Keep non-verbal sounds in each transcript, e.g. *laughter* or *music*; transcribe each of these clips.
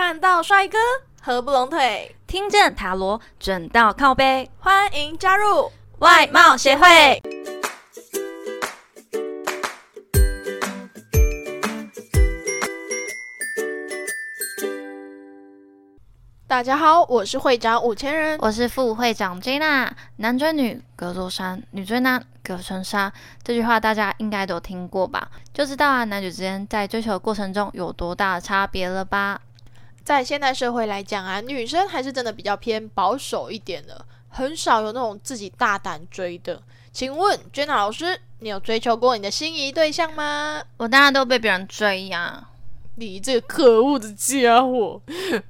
看到帅哥合不拢腿，听见塔罗准到靠背，欢迎加入外貌协会。大家好，我是会长五千人，我是副会长 Jana。男追女隔座山，女追男隔层纱。这句话大家应该都听过吧？就知道啊，男女之间在追求的过程中有多大的差别了吧？在现代社会来讲啊，女生还是真的比较偏保守一点的，很少有那种自己大胆追的。请问 Jana 老师，你有追求过你的心仪对象吗？我当然都被别人追呀。你这个可恶的家伙！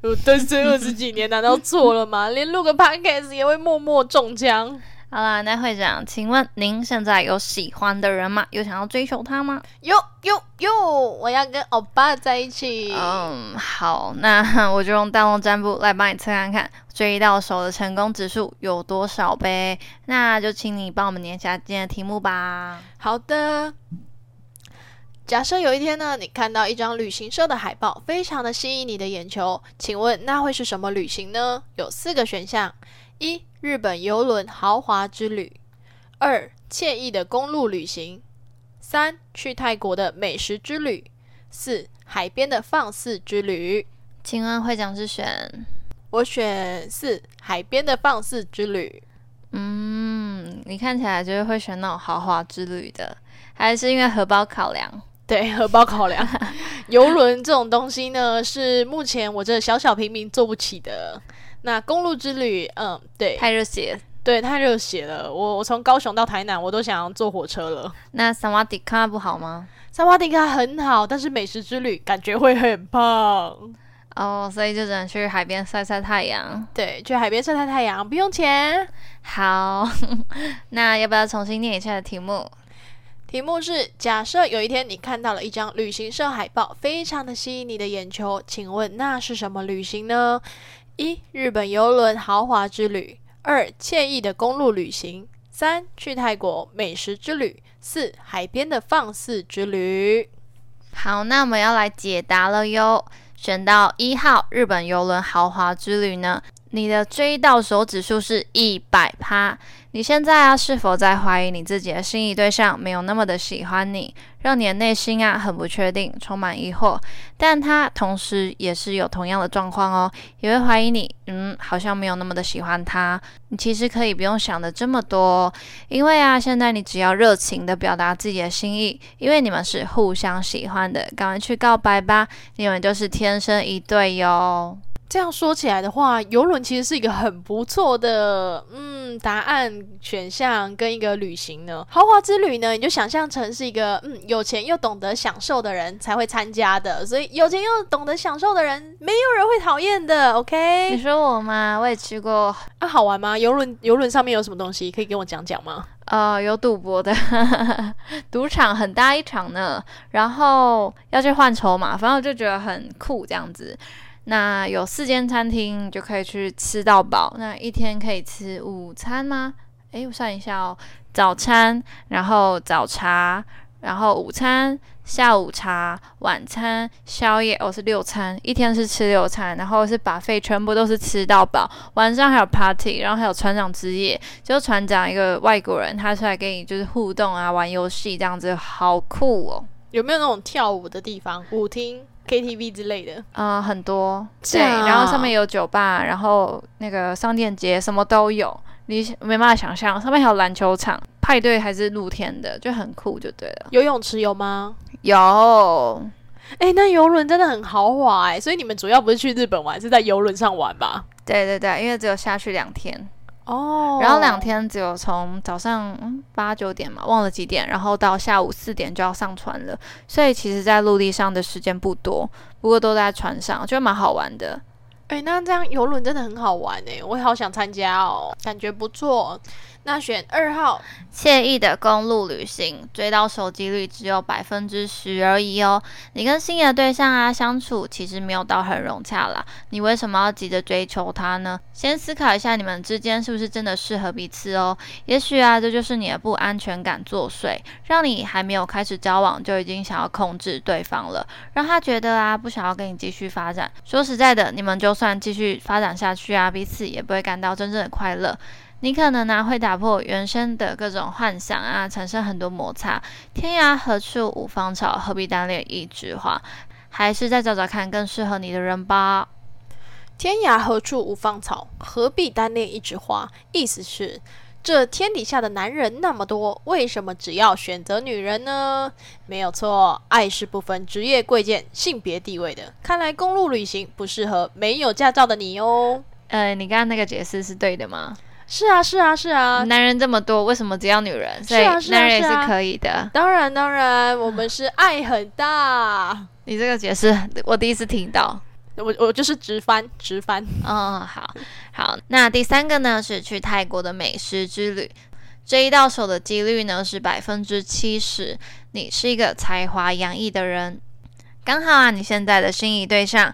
我单身二十几年，难道错了吗？连录个 podcast 也会默默中枪。好啦，那会长，请问您现在有喜欢的人吗？有想要追求他吗？有有有，我要跟欧巴在一起。嗯，好，那 *laughs* 我就用大龙占卜来帮你测看看追到手的成功指数有多少呗。那就请你帮我们念一下今天的题目吧。好的。假设有一天呢，你看到一张旅行社的海报，非常的吸引你的眼球，请问那会是什么旅行呢？有四个选项：一、日本游轮豪华之旅；二、惬意的公路旅行；三、去泰国的美食之旅；四、海边的放肆之旅。请问会长是选？我选四，海边的放肆之旅。嗯，你看起来就是会选那种豪华之旅的，还是因为荷包考量？对，荷包考量，*laughs* 游轮这种东西呢，是目前我这小小平民做不起的。那公路之旅，嗯，对，太热血，对，太热血了。我我从高雄到台南，我都想要坐火车了。那萨瓦迪卡不好吗？萨瓦迪卡很好，但是美食之旅感觉会很胖哦，所以就只能去海边晒晒太阳。对，去海边晒晒太阳，不用钱。好，*laughs* 那要不要重新念一下题目？题目是：假设有一天你看到了一张旅行社海报，非常的吸引你的眼球，请问那是什么旅行呢？一、日本游轮豪华之旅；二、惬意的公路旅行；三、去泰国美食之旅；四、海边的放肆之旅。好，那我们要来解答了哟。选到一号日本游轮豪华之旅呢？你的追到手指数是一百趴，你现在啊是否在怀疑你自己的心仪对象没有那么的喜欢你，让你的内心啊很不确定，充满疑惑？但他同时也是有同样的状况哦，也会怀疑你，嗯，好像没有那么的喜欢他。你其实可以不用想的这么多，因为啊，现在你只要热情的表达自己的心意，因为你们是互相喜欢的，赶快去告白吧，你们就是天生一对哟。这样说起来的话，游轮其实是一个很不错的嗯答案选项跟一个旅行呢。豪华之旅呢，你就想象成是一个嗯有钱又懂得享受的人才会参加的，所以有钱又懂得享受的人，没有人会讨厌的。OK？你说我吗？我也去过啊，好玩吗？游轮游轮上面有什么东西可以跟我讲讲吗？呃，有赌博的，*laughs* 赌场很大一场呢，然后要去换筹码，反正我就觉得很酷这样子。那有四间餐厅就可以去吃到饱。那一天可以吃午餐吗？诶，我算一下哦，早餐，然后早茶，然后午餐、下午茶、晚餐、宵夜，哦是六餐，一天是吃六餐，然后是把费全部都是吃到饱。晚上还有 party，然后还有船长之夜，就船长一个外国人，他出来跟你就是互动啊，玩游戏这样子，好酷哦。有没有那种跳舞的地方？舞厅？KTV 之类的，嗯，很多，对，然后上面有酒吧，然后那个商店街什么都有，你没办法想象，上面还有篮球场，派对还是露天的，就很酷，就对了。游泳池有吗？有，哎，那游轮真的很豪华哎，所以你们主要不是去日本玩，是在游轮上玩吧？对对对，因为只有下去两天。哦，然后两天只有从早上八九点嘛，忘了几点，然后到下午四点就要上船了，所以其实，在陆地上的时间不多，不过都在船上，觉得蛮好玩的。哎，那这样游轮真的很好玩哎，我也好想参加哦，感觉不错。那选二号，惬意的公路旅行，追到手机率只有百分之十而已哦。你跟心仪的对象啊相处，其实没有到很融洽啦。你为什么要急着追求他呢？先思考一下，你们之间是不是真的适合彼此哦？也许啊，这就是你的不安全感作祟，让你还没有开始交往就已经想要控制对方了，让他觉得啊不想要跟你继续发展。说实在的，你们就算继续发展下去啊，彼此也不会感到真正的快乐。你可能呢会打破原生的各种幻想啊，产生很多摩擦。天涯何处无芳草，何必单恋一枝花？还是再找找看更适合你的人吧。天涯何处无芳草，何必单恋一枝花？意思是，这天底下的男人那么多，为什么只要选择女人呢？没有错，爱是不分职业贵贱、性别地位的。看来公路旅行不适合没有驾照的你哦。呃，你刚刚那个解释是对的吗？是啊，是啊，是啊，男人这么多，为什么只要女人？所以男人也是可以的。当然，当然，我们是爱很大。你这个解释我第一次听到，我我就是直翻直翻。嗯，好好。那第三个呢是去泰国的美食之旅，这一到手的几率呢是百分之七十。你是一个才华洋溢的人，刚好啊，你现在的心仪对象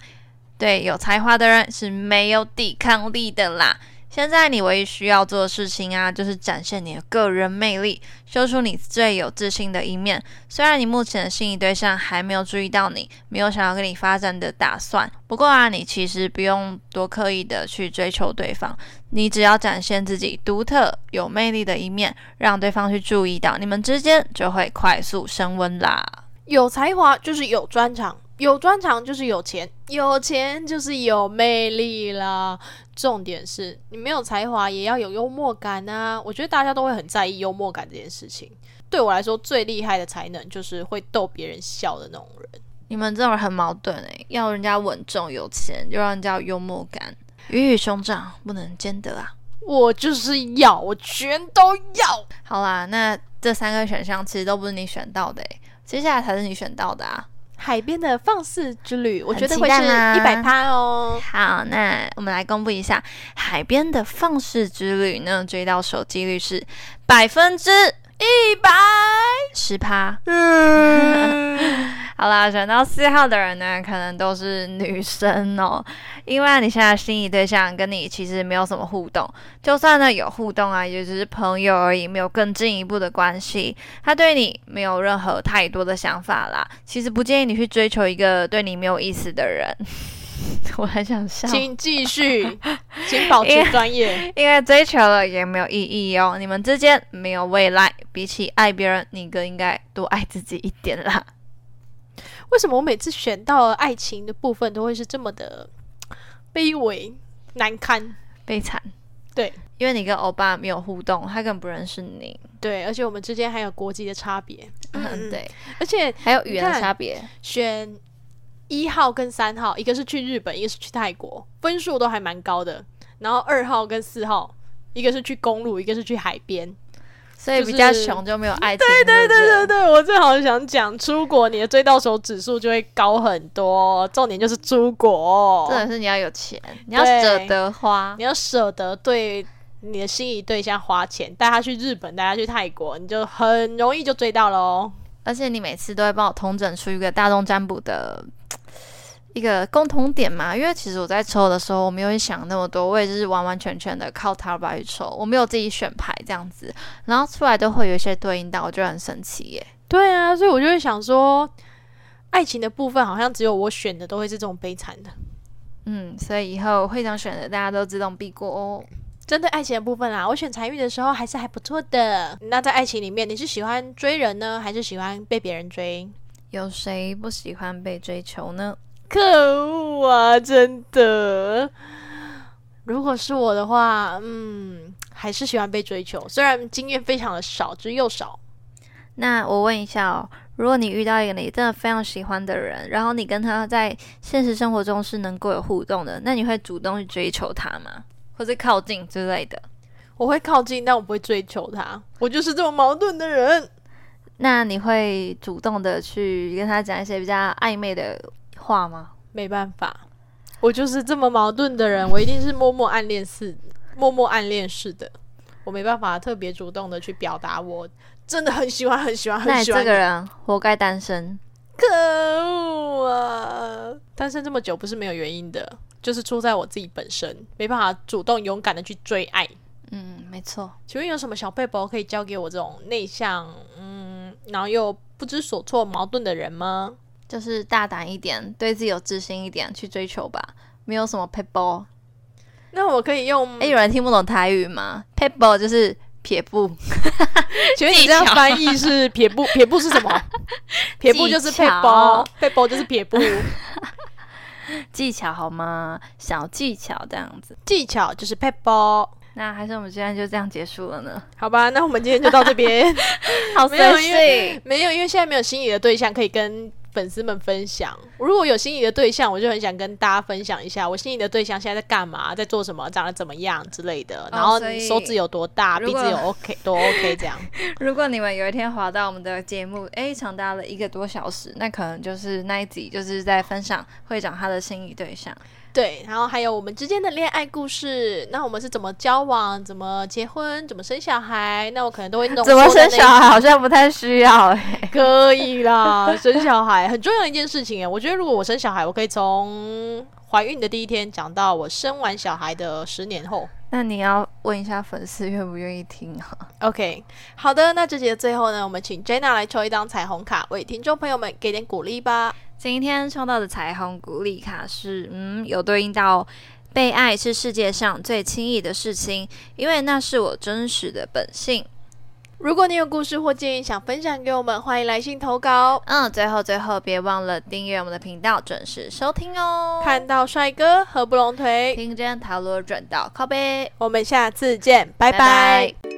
对有才华的人是没有抵抗力的啦。现在你唯一需要做的事情啊，就是展现你的个人魅力，秀出你最有自信的一面。虽然你目前的心仪对象还没有注意到你，没有想要跟你发展的打算，不过啊，你其实不用多刻意的去追求对方，你只要展现自己独特、有魅力的一面，让对方去注意到，你们之间就会快速升温啦。有才华就是有专长。有专长就是有钱，有钱就是有魅力啦。重点是你没有才华也要有幽默感啊！我觉得大家都会很在意幽默感这件事情。对我来说，最厉害的才能就是会逗别人笑的那种人。你们这种人很矛盾诶，要人家稳重有钱，又让人家有幽默感，鱼与熊掌不能兼得啊！我就是要，我全都要。好啦，那这三个选项其实都不是你选到的诶，接下来才是你选到的啊。海边的放肆之旅，我觉得会是一百趴哦。好，那我们来公布一下海边的放肆之旅呢，追到手几率是百分之一百十趴。好啦，选到四号的人呢，可能都是女生哦。*laughs* 因为你现在心仪对象跟你其实没有什么互动，就算呢有互动啊，也只是朋友而已，没有更进一步的关系。他对你没有任何太多的想法啦。其实不建议你去追求一个对你没有意思的人。*laughs* 我很想笑，请继续，请保持专业，*laughs* 因为追求了也没有意义哦。你们之间没有未来，比起爱别人，你更应该多爱自己一点啦。为什么我每次选到爱情的部分都会是这么的卑微、难堪、悲惨？对，因为你跟欧巴没有互动，他根本不认识你。对，而且我们之间还有国籍的差别。嗯，对，而且还有语言的差别。选一号跟三号，一个是去日本，一个是去泰国，分数都还蛮高的。然后二号跟四号，一个是去公路，一个是去海边。所以比较穷就没有爱情。对对对对对，我正好想讲，出国你的追到手指数就会高很多。重点就是出国，真的是你要有钱，你要舍得花，你要舍得对你的心仪对象花钱，带他去日本，带他去泰国，你就很容易就追到喽。而且你每次都会帮我统整出一个大众占卜的。一个共同点嘛，因为其实我在抽的时候，我没有想那么多，我也就是完完全全的靠塔罗去抽，我没有自己选牌这样子，然后出来都会有一些对应到，我觉得很神奇耶。对啊，所以我就会想说，爱情的部分好像只有我选的都会是这种悲惨的。嗯，所以以后会长选的大家都自动避过哦。针对爱情的部分啊，我选财运的时候还是还不错的。那在爱情里面，你是喜欢追人呢，还是喜欢被别人追？有谁不喜欢被追求呢？可恶啊！真的，如果是我的话，嗯，还是喜欢被追求，虽然经验非常的少之又少。那我问一下哦，如果你遇到一个你真的非常喜欢的人，然后你跟他在现实生活中是能够有互动的，那你会主动去追求他吗？或者靠近之类的？我会靠近，但我不会追求他。我就是这么矛盾的人。那你会主动的去跟他讲一些比较暧昧的？话吗？没办法，我就是这么矛盾的人，我一定是默默暗恋式，默默暗恋式的。我没办法特别主动的去表达我真的很喜欢、很喜欢、很喜欢这个人活该单身。可恶啊！单身这么久不是没有原因的，就是出在我自己本身没办法主动勇敢的去追爱。嗯，没错。请问有什么小背包可以教给我这种内向，嗯，然后又不知所措、矛盾的人吗？就是大胆一点，对自己有自信一点，去追求吧。没有什么 p a p e 那我可以用哎、有人听不懂台语吗 p a p e 就是撇步，*laughs* 请问你这样翻译是撇步？撇步是什么？*laughs* 撇步就是技配包巧，配包就是撇步，*laughs* 技巧好吗？小技巧这样子。技巧就是 paper。那还是我们今天就这样结束了呢？好吧，那我们今天就到这边。好没有因为。没有，因为现在没有心仪的对象可以跟粉丝们分享。如果有心仪的对象，我就很想跟大家分享一下我心仪的对象现在在干嘛，在做什么，长得怎么样之类的。然后手指有多大，鼻子有 OK 多 OK 这样。*laughs* 如果你们有一天滑到我们的节目，哎，长达了一个多小时，那可能就是那一集就是在分享会长他的心仪对象。对，然后还有我们之间的恋爱故事，那我们是怎么交往、怎么结婚、怎么生小孩，那我可能都会弄怎么生小孩好像不太需要诶。可以啦，生小孩很重要的一件事情哎。我觉得如果我生小孩，我可以从怀孕的第一天讲到我生完小孩的十年后。那你要问一下粉丝愿不愿意听啊？OK，好的，那这节的最后呢，我们请 Jenna 来抽一张彩虹卡，为听众朋友们给点鼓励吧。今天抽到的彩虹鼓励卡是，嗯，有对应到被爱是世界上最轻易的事情，因为那是我真实的本性。如果你有故事或建议想分享给我们，欢迎来信投稿。嗯，最后最后别忘了订阅我们的频道，准时收听哦。看到帅哥合不拢腿，听见塔罗转到靠背，我们下次见，拜拜拜拜